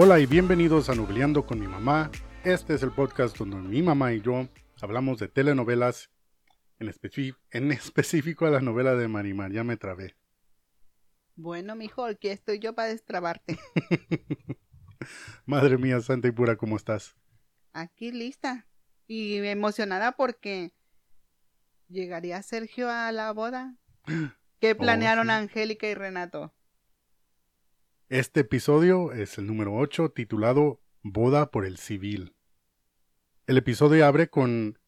Hola y bienvenidos a Nubleando con mi mamá. Este es el podcast donde mi mamá y yo hablamos de telenovelas, en, específico a la novela de Marimar. Ya me trabé. Bueno, mijo, aquí estoy yo para destrabarte. Madre mía, santa y pura, ¿cómo estás? Aquí lista. Y emocionada porque llegaría Sergio a la boda. ¿Qué planearon Oh, sí. Angélica y Renato? Este episodio es el número 8, titulado Boda por el Civil. El episodio abre con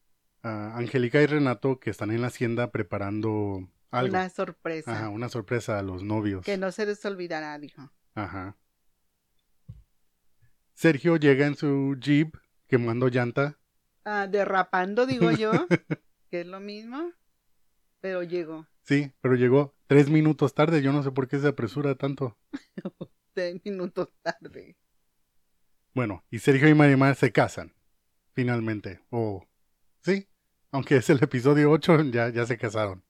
ah, Angélica y Renato que están en la hacienda preparando algo. Una sorpresa. Ajá, una sorpresa a los novios. Que no se les olvidará, dijo. Ajá. Sergio llega en su jeep quemando llanta. Ah, derrapando, digo yo. que es lo mismo. Pero llegó. Sí, pero llegó tres minutos tarde. Yo no sé por qué se apresura tanto. Tres minutos tarde. Bueno, y Sergio y Marimar se casan. Finalmente. O sí, aunque es el episodio 8, ya, ya se casaron.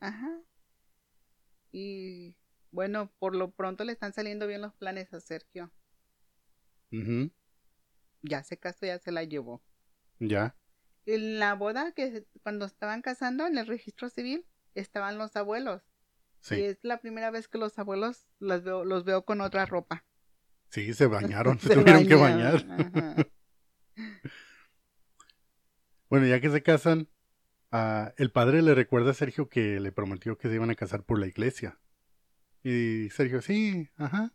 Ajá. Y bueno, por lo pronto le están saliendo bien los planes a Sergio. Ujú, Ya se casó, ya se la llevó. Ya. En la boda que cuando estaban casando en el registro civil estaban los abuelos. Y Sí. es la primera vez que los abuelos los veo, los veo con otra ropa. Sí, se bañaron. se, tuvieron que bañar. ajá. Bueno, ya que se casan, ah, el padre le recuerda a Sergio que le prometió que se iban a casar por la iglesia. Y Sergio, sí, ajá.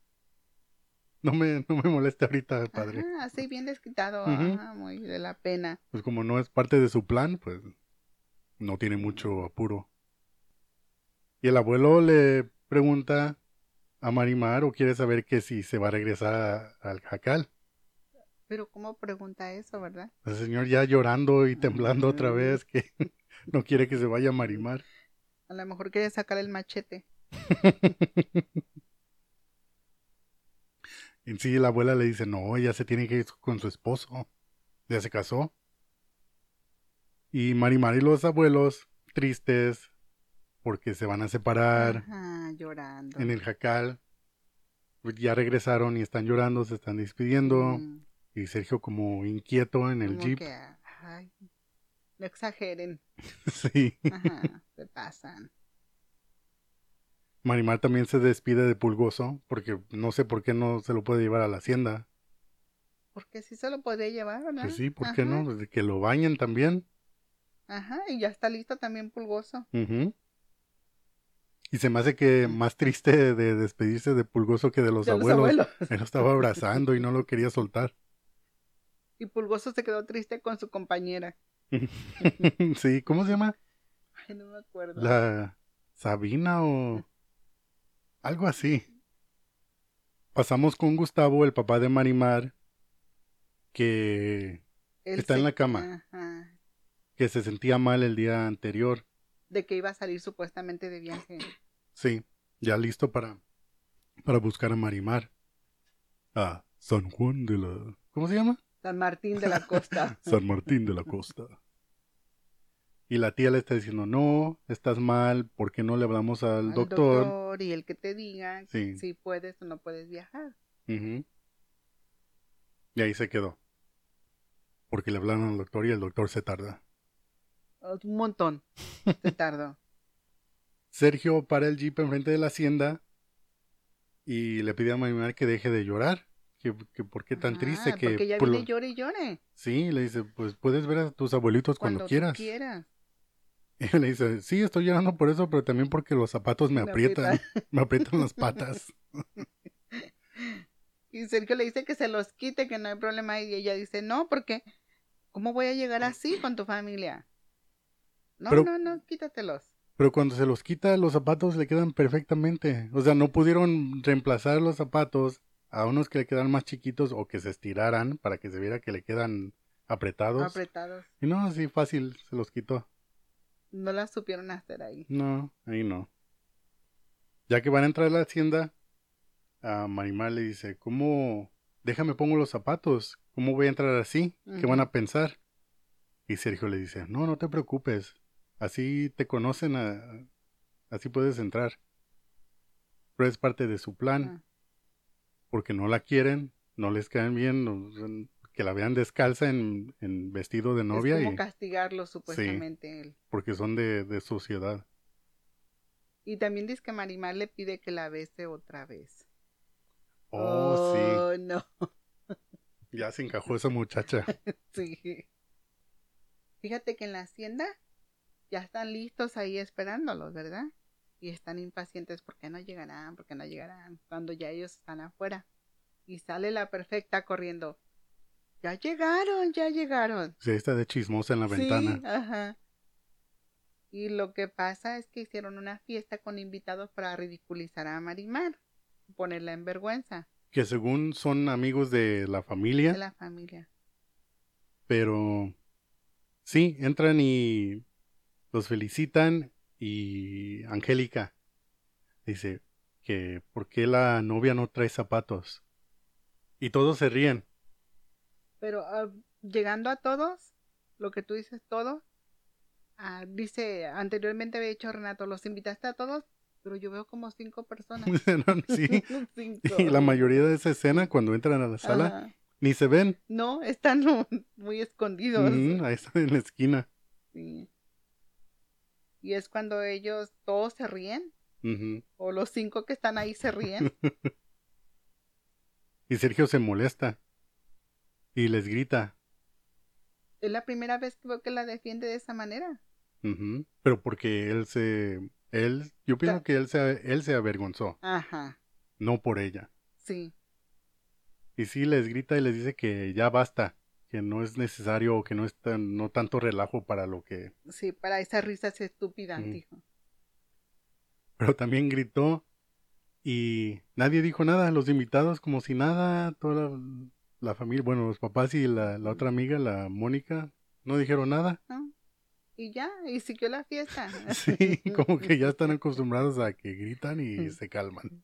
No me, no me moleste ahorita, padre. Ajá, así bien desquitado, ajá, muy de la pena. Pues como no es parte de su plan, pues no tiene mucho apuro. Y el abuelo le pregunta a Marimar o quiere saber que si se va a regresar a- al jacal. Pero ¿cómo pregunta eso, verdad? El señor ya llorando y temblando otra Mm. vez que no quiere que se vaya Marimar. A lo mejor quiere sacar el machete. En sí, la abuela le dice, no, ella se tiene que ir con su esposo. Ya se casó. Y Marimar y los abuelos, tristes, porque se van a separar Ajá, llorando. en el jacal. Pues Ya regresaron y están llorando, se están despidiendo. Mm, Y Sergio como inquieto en el como jeep. que, ay, no exageren. Sí. Ajá, se pasan. Marimar también se despide de Pulgoso, porque no sé por qué no se lo puede llevar a la hacienda. Porque sí se lo podría llevar, ¿verdad? Pues sí, ¿por qué no? Desde que lo bañen también. Ajá, y ya está listo también Pulgoso. Ujú. Y se me hace que más triste de despedirse de Pulgoso que de los De los abuelos. abuelos. Él lo estaba abrazando y no lo quería soltar. Y Pulgoso se quedó triste con su compañera. sí, ¿cómo se llama? Ay, no me acuerdo. La Sabina o algo así. Pasamos con Gustavo, el papá de Marimar, que, Él está en la cama. Ajá, que se sentía mal el día anterior. De que iba a salir supuestamente de viaje. Sí, ya listo para, para buscar a Marimar. A San Juan de la... ¿Cómo se llama? San Martín de la Costa. San Martín de la Costa. Y la tía le está diciendo, no, estás mal, ¿por qué no le hablamos al Al doctor? y el que te diga Sí. si puedes o no puedes viajar. Y ahí se quedó. Porque le hablaron al doctor y el doctor se tarda. Un montón. Se tardó. Sergio para el jeep enfrente de la hacienda y le pide a Marimar que deje de llorar. Que, que por qué tan Ah, triste que... Porque ya por viene lo- llore y llore. Sí, le dice, pues puedes ver a tus abuelitos cuando, quieras. quieras. Y le dice, sí, estoy llorando por eso, pero también porque los zapatos me Me aprietan, me aprietan las patas. Y Sergio le dice que se los quite, que no hay problema. Y ella dice, no, porque ¿cómo voy a llegar así con tu familia? No, Pero- no, no, quítatelos. Pero cuando se los quita, los zapatos le quedan perfectamente. O sea, no pudieron reemplazar los zapatos a unos que le quedan más chiquitos o que se estiraran para que se viera que le quedan apretados. Apretados. y no, así fácil se los quitó. No las supieron hacer ahí. No, ahí no. Ya que van a entrar a la hacienda, a Marimar le dice, ¿cómo? Déjame pongo los zapatos. ¿Cómo voy a entrar así? ¿Qué van a pensar? Y Sergio le dice, no, no te preocupes. Así te conocen, a- así puedes entrar. Pero es parte de su plan, Ah, porque no la quieren no les caen bien, no- que la vean descalza en, en vestido de novia es como y castigarlo supuestamente él. porque son de, de sociedad. Y también dice que Marimar le pide que la bese otra vez. Oh, Oh, no, sí, ya se encajó esa muchacha. sí. Fíjate que en la hacienda ya están listos ahí esperándolos, ¿verdad? Y están impacientes porque no llegarán, porque no llegarán, cuando ya ellos están afuera. Y sale la perfecta corriendo. Ya llegaron, ya llegaron. Sí, está de chismosa en la Sí, ventana. ajá. Y lo que pasa es que hicieron una fiesta con invitados para ridiculizar a Marimar, ponerla en vergüenza Que según son amigos de la familia, de la familia. pero sí, entran y los felicitan y Angélica dice que por qué la novia no trae zapatos. Y todos se ríen. Pero ah, llegando a todos, lo que tú dices todo, ah, dice, anteriormente había dicho Renato, los invitaste a todos, pero yo veo como cinco personas. sí. Cinco. Y la mayoría de esa escena, cuando entran a la sala, Ajá. ni se ven. No, están muy escondidos. Ujú, ahí están en la esquina. Sí. Y es cuando ellos todos se ríen, o los cinco que están ahí se ríen. Y Sergio se molesta. Y les grita. es la primera vez que veo que la defiende de esa manera. Pero porque él se... Él, yo pienso que él se, él se avergonzó, Ajá, no por ella. sí. Y sí les grita y les dice que ya basta, que no es necesario o que no es tan, no tanto relajo para lo que... Sí, para esas risas estúpidas, Mm. dijo. Pero también gritó y nadie dijo nada, los invitados como si nada, toda la, la familia, bueno, los papás y la, la otra amiga, la Mónica, no dijeron nada. ¿no? Y ya, y siguió la fiesta. Sí, como que ya están acostumbrados a que gritan y se calman.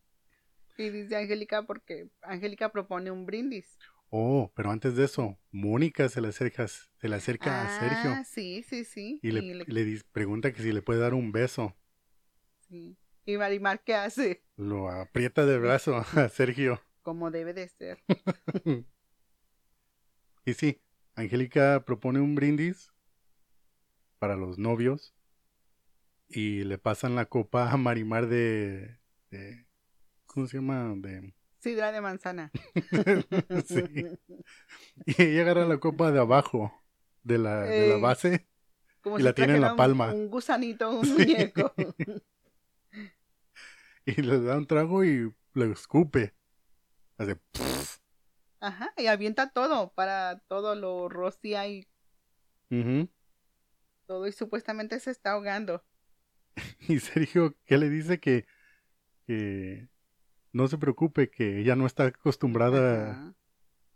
Y dice Angélica porque Angélica propone un brindis. Oh, pero antes de eso, Mónica se le acerca, se le acerca a Ah, Sergio sí, sí, sí. y le, pregunta que si le puede dar un beso. sí. Y Marimar, ¿qué hace? Lo aprieta de brazo a Sergio. Como debe de ser. Y sí, Angélica propone un brindis para los novios y le pasan la copa a Marimar de, de- ¿cómo se llama? De Sidra de manzana. sí. Y ella agarra la copa de abajo de la, de la Ey. base Como Y la tiene en la un- palma. Un, gusanito, un muñeco. y le da un trago y le escupe. Hace Ajá, y avienta todo para todo lo rocía y todo y supuestamente se está ahogando. Y Sergio, ¿qué le dice? Que, que no se preocupe, que ella no está acostumbrada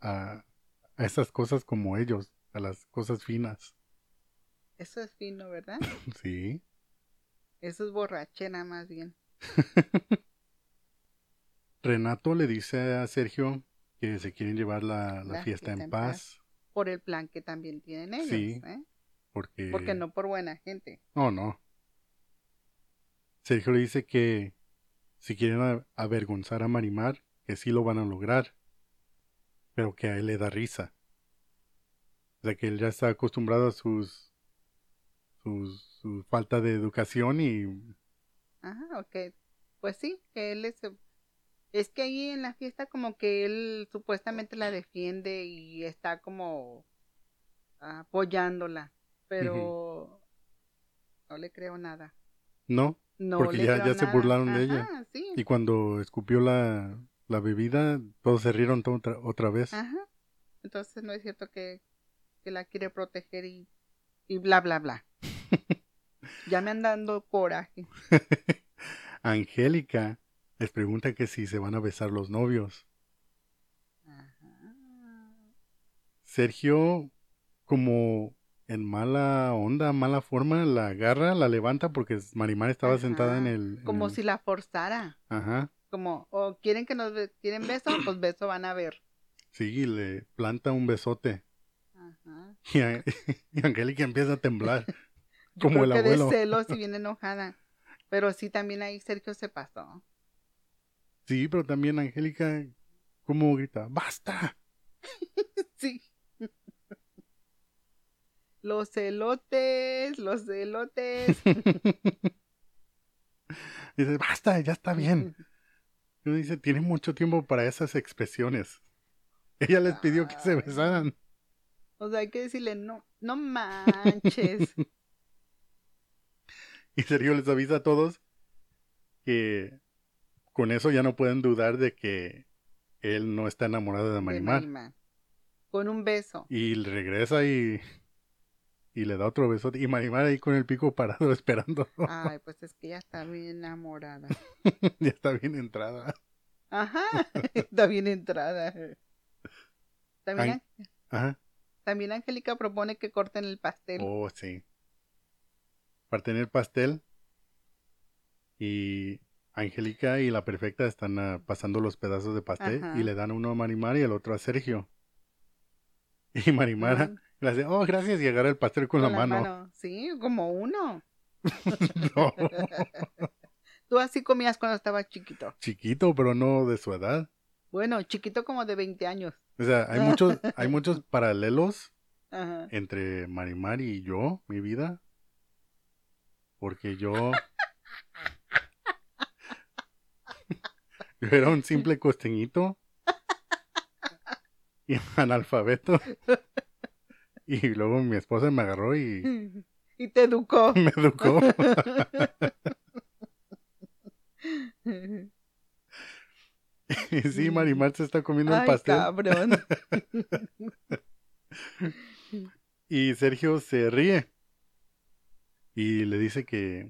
a, a esas cosas como ellos, a las cosas finas. Eso es fino, ¿verdad? Sí. Eso es borrachera más bien. Renato le dice a Sergio que se quieren llevar la, la La fiesta en fiesta en paz. Por el plan que también tienen ellos. Sí. ¿eh? Porque... Porque no por buena gente. No, no. Sergio le dice que si quieren avergonzar a Marimar, que sí lo van a lograr, pero que a él le da risa. O sea que él ya está acostumbrado a sus, sus su falta de educación y Ajá, ok. Pues sí, que él es... Es que ahí en la fiesta como que él supuestamente la defiende y está como apoyándola, pero no le creo nada. no. No Porque ya- ya se burlaron de ella. Sí. Y cuando escupió la, la bebida, todos se rieron otra, otra vez. Ajá. Entonces no es cierto que, que la quiere proteger y, y bla, bla, bla. ya me andan dando coraje. Angélica les pregunta que si se van a besar los novios. Ajá. Sergio, como en mala onda, mala forma, la agarra, la levanta porque Marimar estaba Ajá, sentada en el... en Como el- si la forzara. Ajá, Como, o quieren que nos be- quieren beso, pues beso van a ver. sí, y le planta un besote. Ajá. Y, a- y Angélica empieza a temblar, como el que abuelo. de celos y bien enojada. Pero sí también ahí Sergio se pasó. Sí, pero también Angélica, ¿Cómo grita? ¡Basta! Sí. Los elotes, los elotes. Dice, basta, ya está bien. Y uno dice, tiene mucho tiempo para esas expresiones. Ella les pidió que se besaran. O sea, hay que decirle, no, no manches. Y Sergio les avisa a todos que con eso ya no pueden dudar de que él no está enamorado de de Marimar. Marimar. Con un beso. Y regresa y, y le da otro besote. Y Marimar ahí con el pico parado esperando. Ay, pues es que ella está bien enamorada. ya está bien entrada. Ajá, está bien entrada. También, Ajá. también Angélica propone que corten el pastel. Oh, sí. Para tener pastel. Y Angélica y la perfecta están ah, pasando los pedazos de pastel Ajá. y le dan uno a Marimar y el otro a Sergio. Y Marimar Hace, oh, gracias, y agarra el pastel con, la, mano. Sí, como uno. No, Tú así comías cuando estabas chiquito. chiquito, pero no de su edad. Bueno, chiquito como de 20 años. O sea, hay muchos, hay muchos paralelos Ajá. entre Marimar y yo, mi vida. Porque yo. yo era un simple costeñito. Y analfabeto. Y luego mi esposa me agarró y Y te educó. me educó. Y sí, Marimar se está comiendo el Ay, pastel. cabrón. Y Sergio se ríe. Y le dice que...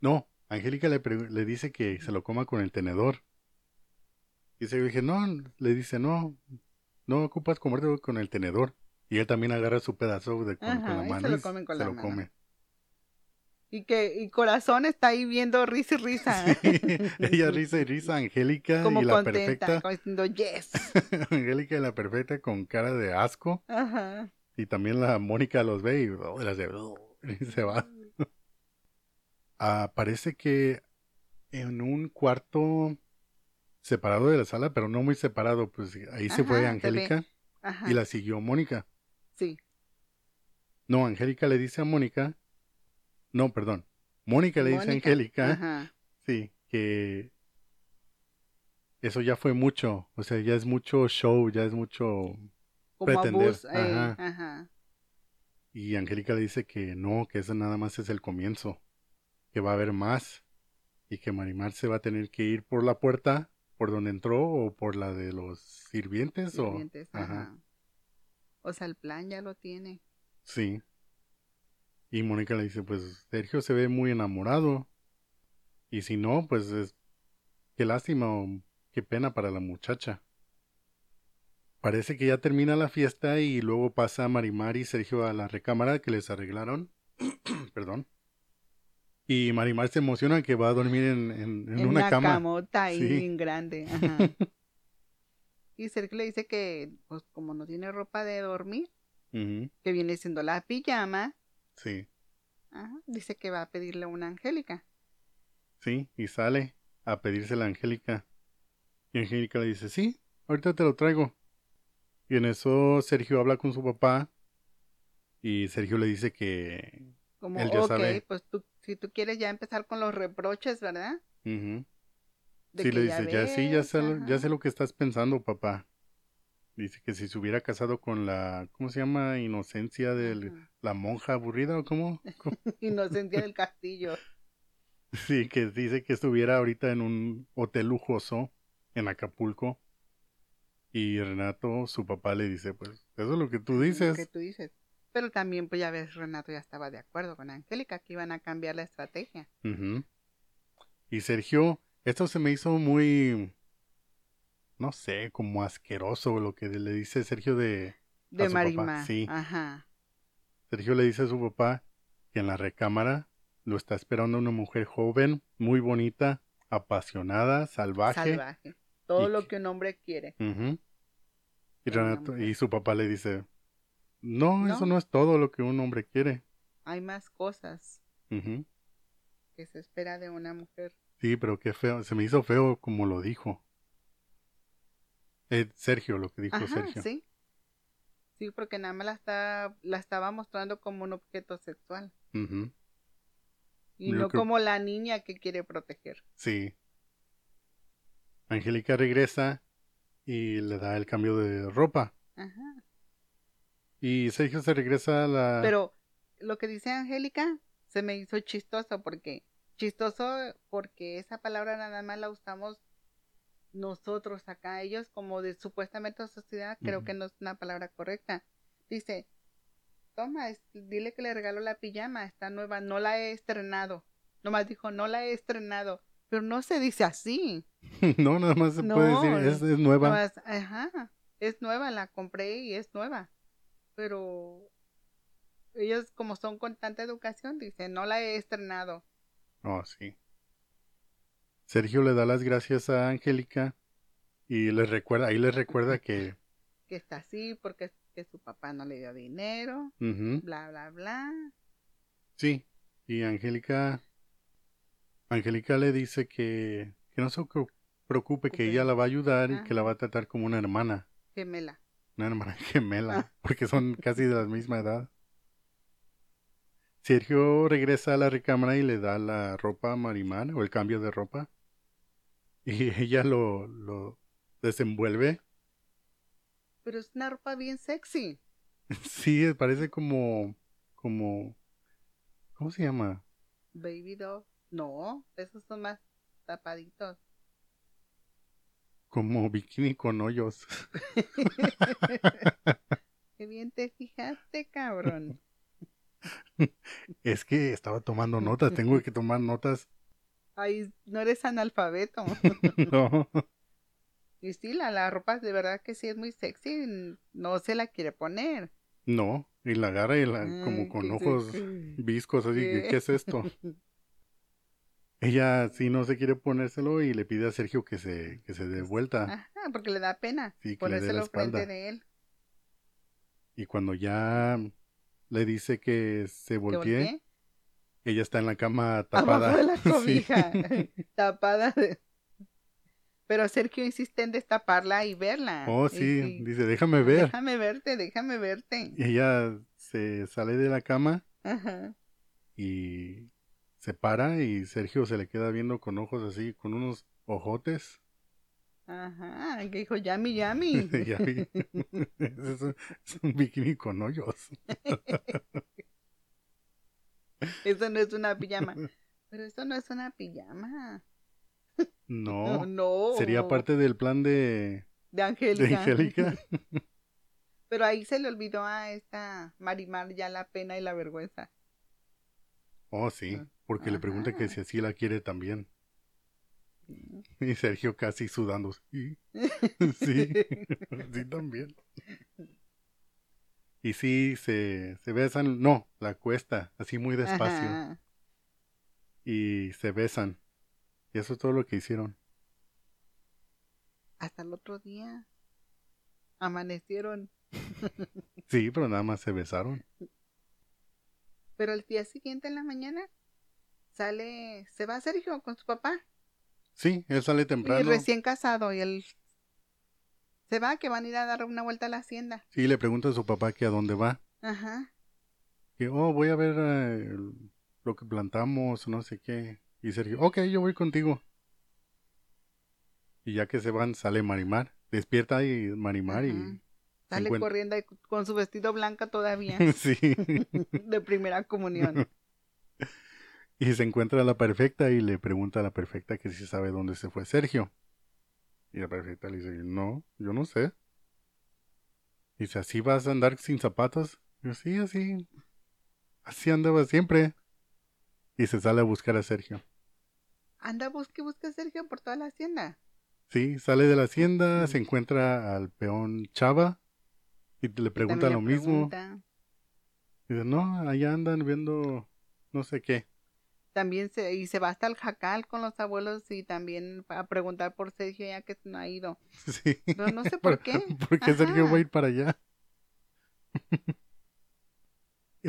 No, Angélica le, le dice que se lo coma con el tenedor. Y Sergio dije, no, le dice, no, no ocupas comértelo con el tenedor. Y él también agarra su pedazo de, con, con Ajá, la y mano se lo y comen con se la lo mano. come. Y que y corazón está ahí viendo risa y risa. Sí, ella risa y risa, Angélica Como y la contenta, perfecta. diciendo yes. Angélica y la perfecta con cara de asco. Ajá. Y también la Mónica los ve y, oh, las de- oh, y se va. Ah, parece que en un cuarto separado de la sala, pero no muy separado, pues ahí se fue Ajá, se ve. Angélica y la siguió Mónica. Sí. No, Angélica le dice a Mónica, no, perdón, Mónica le dice a. Angélica, Ajá. sí, que eso ya fue mucho, o sea, ya es mucho show, ya es mucho... Como Pretender, abuso. eh, ajá. ajá. Y Angélica le dice que no, que eso nada más es el comienzo, que va a haber más y que Marimar se va a tener que ir por la puerta por donde entró o por la de los sirvientes, Sirvientes, o... Ajá. O sea, el plan ya lo tiene. Sí. Y Mónica le dice, pues Sergio se ve muy enamorado. Y si no, pues es... Qué lástima o qué pena para la muchacha. Parece que ya termina la fiesta y luego pasa Marimar y Sergio a la recámara que les arreglaron. Perdón. Y Marimar se emociona que va a dormir en, en- en En una cama. camota ahí Sí. bien grande. Ajá. Y Sergio le dice que, pues como no tiene ropa de dormir, que viene siendo la pijama, Sí, ajá, dice que va a pedirle una Angélica. sí, y sale a pedírsela a Angélica. Y Angélica le dice, sí, ahorita te lo traigo. Y en eso Sergio habla con su papá y Sergio le dice que... Como, Él ya ok, sabe. pues tú, si tú quieres ya empezar con los reproches, ¿verdad? ujú. De Sí, le dice, ya, sí, ya sé, lo- ya sé lo que estás pensando, papá. Dice que si se hubiera casado con la, ¿cómo se llama? Inocencia de la monja aburrida o cómo? ¿Cómo? Inocencia del castillo. Sí, que dice que estuviera ahorita en un hotel lujoso en Acapulco. Y Renato, su papá, le dice, pues, eso es lo que tú Lo dices. que tú dices. Pero también, pues ya ves, Renato ya estaba de acuerdo con Angélica, que iban a cambiar la estrategia. Y Sergio, esto se me hizo muy, no sé, como asqueroso lo que le dice Sergio de... De su papá, Marimar. sí. Ajá. Sergio le dice a su papá que en la recámara lo está esperando una mujer joven, muy bonita, apasionada, salvaje. Salvaje. Todo Y lo que- un hombre quiere. Y, Renato- y su papá le dice, no, No. eso no es todo lo que un hombre quiere. Hay más cosas que se espera de una mujer. Sí, pero qué feo, se me hizo feo como lo dijo. Eh, Sergio, lo que dijo Ajá, Sergio. sí. Sí, porque nada más la, está, la estaba mostrando como un objeto sexual. Ujú, Y Yo no creo- como la niña que quiere proteger. Sí. Angélica regresa y le da el cambio de ropa. Ajá. Y Sergio se regresa a la... Pero lo que dice Angélica se me hizo chistoso porque chistoso porque esa palabra nada más la usamos nosotros acá, ellos como de supuestamente sociedad, creo que no es una palabra correcta. Dice, toma, es- dile que le regalo la pijama, está nueva, no la he estrenado. Nomás dijo, no la he estrenado, pero no se dice así. no, nada más se puede decir, es, es nueva. Nomás, ajá, es nueva, la compré y es nueva. Pero ellos como son con tanta educación, dicen, no la he estrenado. Oh, sí. Sergio le da las gracias a Angélica y le recuerda, ahí le recuerda que... que está así porque que su papá no le dio dinero, bla, bla, bla. sí, y Angélica... Angélica le dice que, que no se ocu- preocupe, que ella la va a ayudar y que la va a tratar como una hermana. Gemela. Una hermana gemela, Ah. porque son casi de la misma edad. Sergio regresa a la recámara y le da la ropa a Marimar, o el cambio de ropa. Y ella lo, lo desenvuelve. Pero es una ropa bien sexy. Sí, parece como, como, ¿cómo se llama? Baby doll. No, esos son más tapaditos. Como bikini con hoyos. Qué bien te fijaste, cabrón. Es que estaba tomando notas, tengo que tomar notas. Ay, no eres analfabeto. No. Y sí, la, la ropa de verdad que sí es muy sexy. No se la quiere poner. No, y la agarra y la, como con ojos sexy. viscos, así que, ¿Qué? ¿qué es esto? Ella sí no se quiere ponérselo y le pide a Sergio que se, que se dé vuelta. Ajá, porque le da pena Sí, ponérselo frente de él. Y cuando ya le dice que se ¿Que voltee, ella está en la cama tapada. Abajo de la Sí. cobija, tapada. de- Pero Sergio insiste en destaparla y verla. Oh, Y- sí, y, dice, déjame ver. Déjame verte, déjame verte. Y ella se sale de la cama Ajá. y se para y Sergio se le queda viendo con ojos así, con unos ojotes. Ajá. Que dijo, yami, yami. Ya vi. es, un, es un bikini con hoyos. Eso no es una pijama. Pero eso no es una pijama. No, no. sería parte del plan de, de Angélica. de Angélica. Pero ahí se le olvidó a esta Marimar ya la pena y la vergüenza. Oh, sí, porque le pregunta que si así la quiere también. Y Sergio casi sudando. Sí, sí, sí también. Y sí, se, se besan. No, la cuesta, así muy despacio. Ajá. Y se besan. Y eso es todo lo que hicieron. Hasta el otro día. Amanecieron. Sí, pero nada más se besaron. Pero el día siguiente en la mañana sale, se va Sergio con su papá. Sí, él sale Y temprano. recién casado y él se va que van a ir a dar una vuelta a la hacienda. Sí, le pregunta a su papá que a dónde va. Ajá. Que, oh, voy a ver eh, lo que plantamos, no sé qué. Y Sergio, ok, yo voy contigo. Y ya que se van, sale Marimar. Despierta y Marimar Ajá. y... Sale encuentra- corriendo con su vestido blanco todavía sí. de primera comunión. y se encuentra a la perfecta y le pregunta a la perfecta que si sabe dónde se fue Sergio. Y la perfecta le dice, no, yo no sé. Dice, ¿así vas a andar sin zapatos? Yo, sí, así. Así andaba siempre. Y se sale a buscar a Sergio. Anda, busque, busque a Sergio por toda la hacienda. Sí, sale de la hacienda, se encuentra al peón Chava y le pregunta lo mismo. pregunta. Dice, no, allá andan viendo no sé qué. También se, y se va hasta el jacal con los abuelos y también a preguntar por Sergio ya que no ha ido. Sí. No, no sé por qué. ¿Por qué Sergio Ajá. va a ir para allá?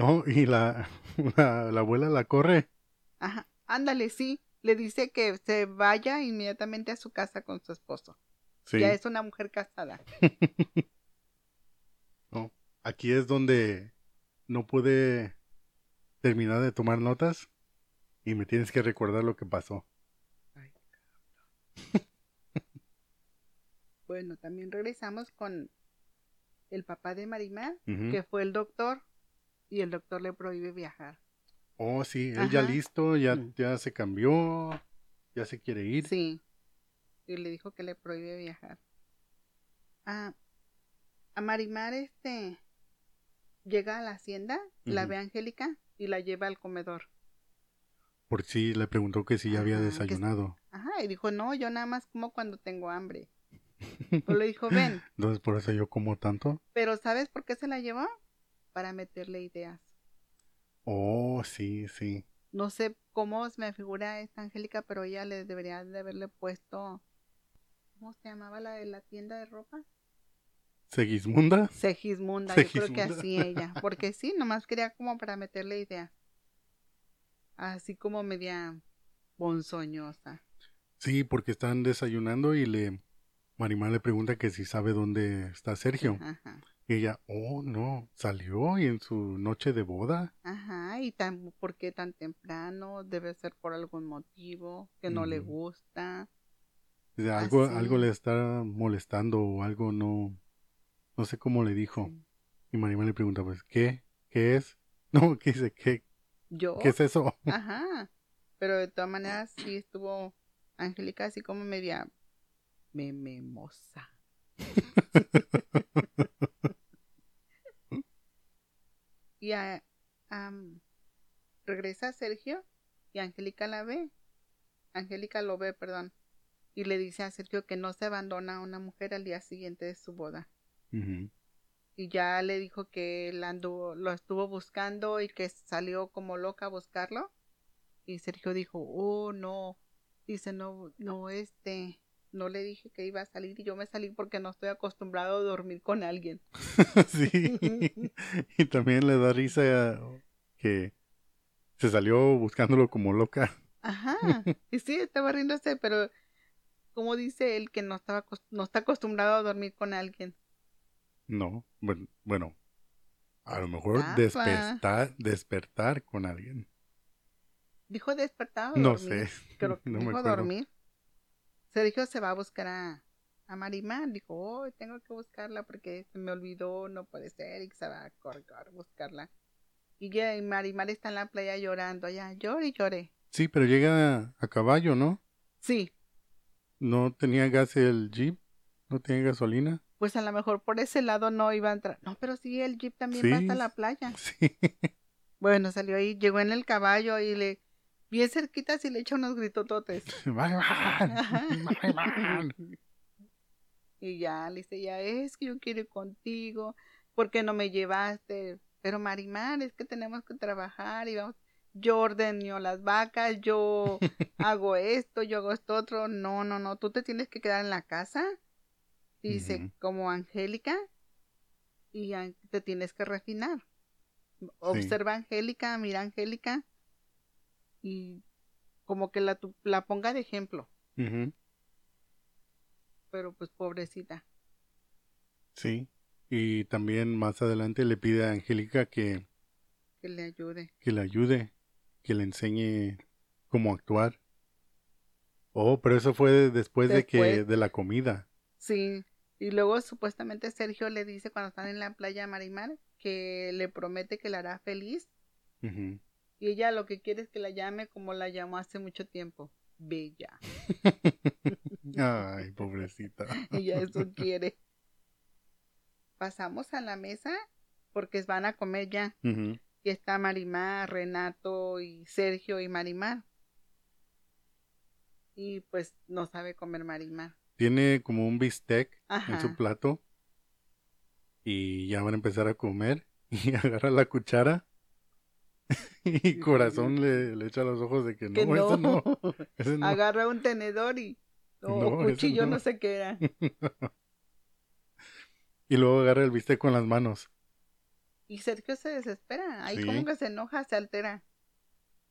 Oh, y la, la, la abuela la corre. Ajá, ándale, sí. Le dice que se vaya inmediatamente a su casa con su esposo. Sí. Ya es una mujer casada. No, Aquí es donde no pude terminar de tomar notas y me tienes que recordar lo que pasó. Ay, bueno, también regresamos con el papá de Marimar, que fue el doctor, y el doctor le prohíbe viajar. Oh, sí, él ya listo, ya, Mm. ya se cambió, ya se quiere ir. Sí. Y le dijo que le prohíbe viajar. Ah, a Marimar, este, llega a la hacienda, la ve a Angélica y la lleva al comedor. Por si le preguntó que si ya había Ajá, que- desayunado. Ajá, y dijo, no, yo nada más como cuando tengo hambre. Pues le dijo, ven, Entonces por eso yo como tanto. pero ¿sabes por qué se la llevó? Para meterle ideas. Oh, sí, sí. No sé cómo se me figura esta Angélica, pero ella le debería de haberle puesto, ¿cómo se llamaba la de la tienda de ropa? ¿Segismunda? Segismunda, yo creo que Segismunda. así ella, porque sí, nomás quería como para meterle idea. Así como media ponzoñosa. Sí, porque están desayunando y le Marimar le pregunta que si sabe dónde está Sergio. Ajá. Y ella, oh, no, salió y en su noche de boda. Ajá, y tan, ¿por qué tan temprano? Debe ser por algún motivo que no le gusta. Algo, Así. algo le está molestando o algo no, no sé cómo le dijo. Sí. Y Marimar le pregunta, pues, ¿qué? ¿Qué es? No, ¿qué dice? ¿Qué, Yo, ¿qué es eso? ajá, pero de todas maneras sí estuvo Angélica así como media mememosa. y a, am, regresa Sergio y Angélica la ve. Angélica lo ve, perdón. Y le dice a Sergio que no se abandona a una mujer al día siguiente de su boda. Y ya le dijo que él anduvo, lo estuvo buscando y que salió como loca a buscarlo. Y Sergio dijo, oh no, dice, no, no, este, no le dije que iba a salir y yo me salí porque no estoy acostumbrado a dormir con alguien. sí. y también le da risa que se salió buscándolo como loca. Ajá, y sí, estaba riéndose, pero como dice él que no estaba, no está acostumbrado a dormir con alguien. No, bueno, bueno a lo mejor Estaba. despertar, despertar con alguien. Dijo despertado. o No dormir. sé. Creo que no me dijo acuerdo. dormir. Sergio se va a buscar a, a Marimar. Dijo, oh, tengo que buscarla porque se me olvidó, no puede ser. Y se va a correr a buscarla. Y ya y Marimar está en la playa llorando allá. Llore y llore. Sí, pero llega a caballo, ¿no? Sí, No tenía gas el jeep, no tenía gasolina. Pues a lo mejor por ese lado no iba a entrar. No, pero sí, el jeep también va Sí. hasta la playa. Sí. Bueno, salió ahí, llegó en el caballo y le... Bien cerquita y le echa unos gritototes. Marimar, Marimar. Y ya, le dice, ya es que yo quiero ir contigo, ¿por qué no me llevaste? Pero Marimar, es que tenemos que trabajar y vamos, yo ordeno las vacas, yo hago esto, yo hago esto otro, no, no, no, tú te tienes que quedar en la casa, dice, como Angélica, y te tienes que refinar. Observa a Angélica, mira a Angélica, y como que la, tu- la ponga de ejemplo, pero pues pobrecita. Sí. Y también más adelante le pide a Angélica que, que le ayude. que le ayude, que le enseñe cómo actuar. Oh, pero eso fue después, de que Después. de la comida. Sí, y luego supuestamente Sergio le dice cuando están en la playa Marimar que le promete que la hará feliz y ella lo que quiere es que la llame como la llamó hace mucho tiempo, Bella. Ay, pobrecita. Ella eso quiere. Pasamos a la mesa porque van a comer ya y está Marimar, Renato y Sergio y Marimar. Y pues no sabe comer Marimar. Tiene como un bistec Ajá. en su plato y ya van a empezar a comer y agarra la cuchara y corazón le, le echa los ojos de que no, Que eso no. agarra un tenedor y o No, cuchillo no. no. sé qué era Y luego agarra el bistec con las manos. y Sergio se desespera ahí Sí. como que se enoja se altera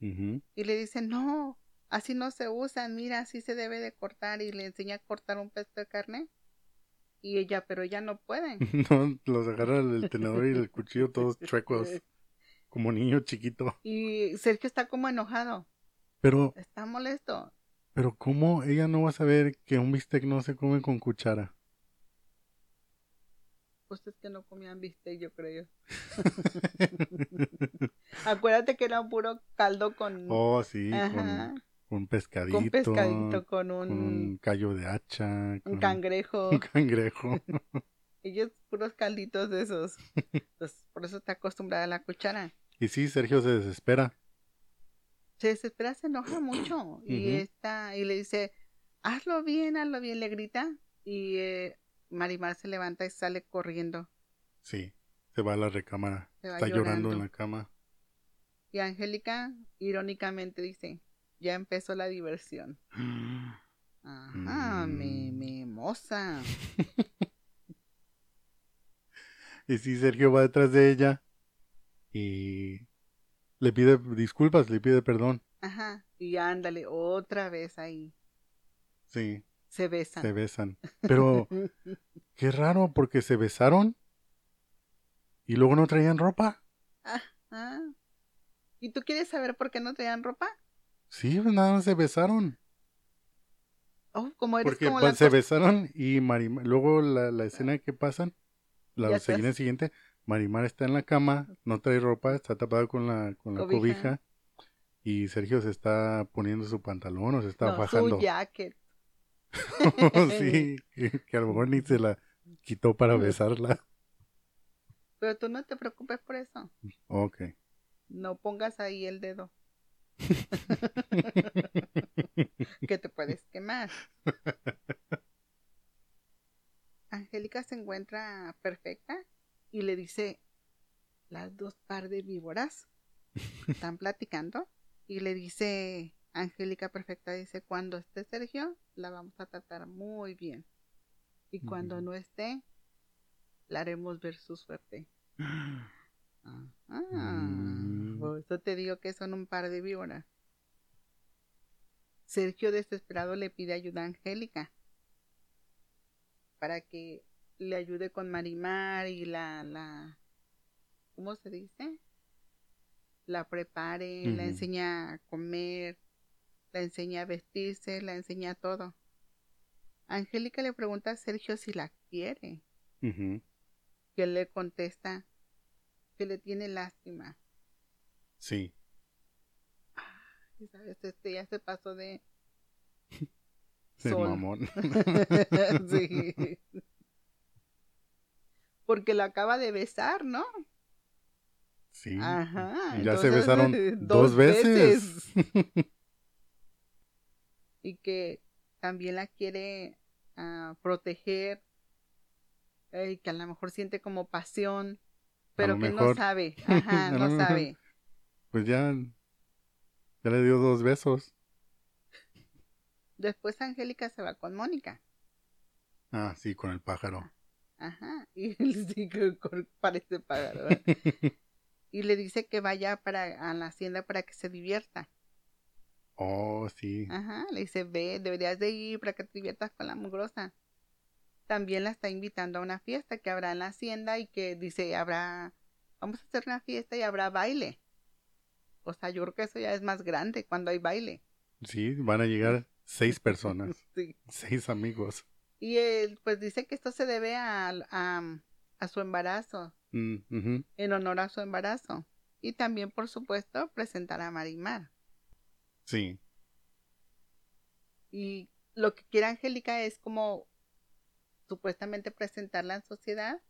y le dice no así no se usan mira así se debe de cortar y le enseña a cortar un pedazo de carne Y ella, pero ella no puede. No, los agarra el tenedor y el cuchillo todos chuecos, como niño chiquito. Y Sergio está como enojado. Pero, Está molesto. pero ¿cómo ella no va a saber que un bistec no se come con cuchara? Pues es que no comían bistec, yo creo. Acuérdate que era un puro caldo con, oh, sí, Ajá, con, con pescadito, con pescadito, con un, un callo de hacha, un cangrejo. un cangrejo. Ellos puros calditos de esos. Pues, por eso está acostumbrada a la cuchara. Y sí, Sergio se desespera. Se desespera, se enoja mucho. Y está, y le dice, hazlo bien, hazlo bien, le grita. Y eh, Marimar se levanta y sale corriendo. Sí, se va a la recámara. Está llorando en la cama. Y Angélica, irónicamente, dice, ya empezó la diversión. Ajá, Mm. mi moza. Y sí, Sergio va detrás de ella y le pide disculpas, le pide perdón. Ajá. Y ándale, otra vez ahí. Sí, Se besan. se besan. Pero qué raro porque se besaron y luego no traían ropa. Ah. ¿Y tú quieres saber por qué no traían ropa? Sí, pues nada más se besaron. Oh, como eres Porque como pa- la se besaron y Marimar, luego la, la escena que pasan, la escena siguiente, Marimar está en la cama, no trae ropa, está tapada con la, con la Cobija. cobija. y Sergio se está poniendo su pantalón o se está no, bajando. su jacket. sí, que, que a lo mejor ni se la quitó para besarla. Pero tú no te preocupes por eso. Ok. No pongas ahí el dedo. que te puedes quemar. Angélica se encuentra perfecta y le dice, las dos par de víboras están platicando y le dice, Angélica perfecta dice, cuando esté Sergio, la vamos a tratar muy bien. Y cuando no esté, la haremos ver su suerte. Ah, Mm. por eso te digo que son un par de víboras. Sergio desesperado le pide ayuda a Angélica para que le ayude con Marimar y la, la, ¿cómo se dice? La prepare, la enseña a comer, la enseña a vestirse, la enseña todo. Angélica le pregunta a Sergio si la quiere que él le contesta que le tiene lástima. Sí. Sabes, este ya se pasó de sol. mamón. sí. Porque lo acaba de besar, ¿no? Sí. Ajá. Ya se besaron dos veces. y que también la quiere ah, proteger. eh, Y que a lo mejor siente como pasión. Pero que no sabe. Ajá, no mejor. sabe. Pues ya, ya le dio dos besos. Después Angélica se va con Mónica. Ah, sí, con el pájaro. Ajá. Y él sí parece pájaro. y le dice que vaya para a la hacienda para que se divierta. Oh, sí. Ajá, le dice, ve, deberías de ir para que te diviertas con la mugrosa. También la está invitando a una fiesta que habrá en la hacienda y que dice, habrá, vamos a hacer una fiesta y habrá baile. O sea, yo creo que eso ya es más grande cuando hay baile. Sí, van a llegar seis personas, Sí. seis amigos. Y él, pues dice que esto se debe a, a, a su embarazo, Mm, en honor a su embarazo. Y también, por supuesto, presentar a Marimar. Sí, Y lo que quiere Angélica es como supuestamente presentarla en sociedad.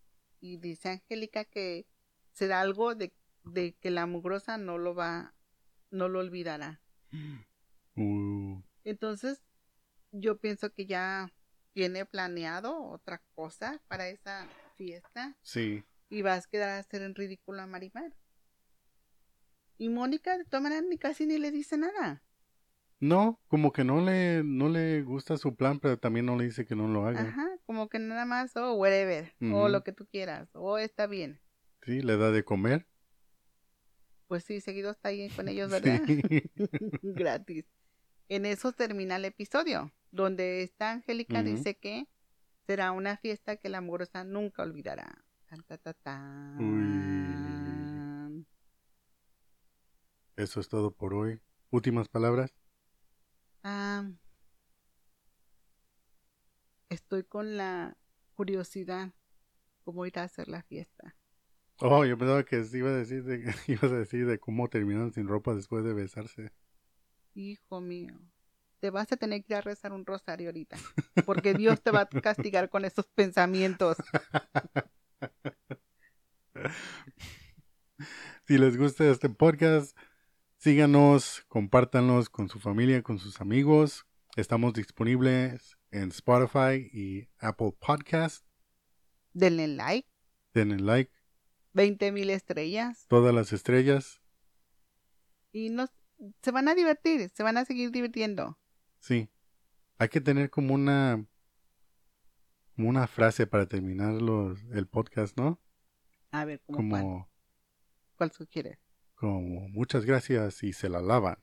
Y dice Angélica que será algo de, de que la mugrosa no lo va, no lo olvidará. Uh, Entonces, yo pienso que ya tiene planeado otra cosa para esa fiesta. sí. Y vas a quedar a hacer en ridículo a Marimar. Y Mónica de todas maneras ni casi ni le dice nada. No, como que no le, no le gusta su plan, pero también no le dice que no lo haga. Ajá, como que nada más, o whatever, o lo que tú quieras, o está bien. Sí, le da de comer. Pues sí, seguido está ahí con ellos, ¿verdad? Sí. Gratis. En eso termina el episodio, donde está Angélica, dice que Será una fiesta que la amorosa nunca olvidará. Tan, ta, ta, tan. Uy. Eso es todo por hoy. Últimas palabras. Ah, estoy con la curiosidad cómo irá a hacer la fiesta. Oh, yo pensaba que iba a decir de, ibas a decir de cómo terminaron sin ropa después de besarse. Hijo mío, te vas a tener que ir a rezar un rosario ahorita, porque Dios te va a castigar con esos pensamientos. Si les gusta este podcast, síganos, compártanlos con su familia, con sus amigos. Estamos disponibles en Spotify y Apple Podcast. Denle like, Denle like, 20 mil estrellas todas las estrellas. y nos, se van a divertir, se van a seguir divirtiendo. Sí. Hay que tener como una como una frase para terminar los, el podcast, ¿no? A ver, ¿cómo cuál? Como ¿Cuál sugiere? como muchas gracias y se la lavan.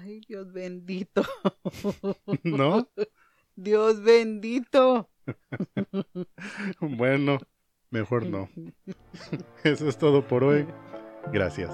Ay, Dios bendito. ¿No? Dios bendito. Bueno, mejor no. Eso es todo por hoy. Gracias.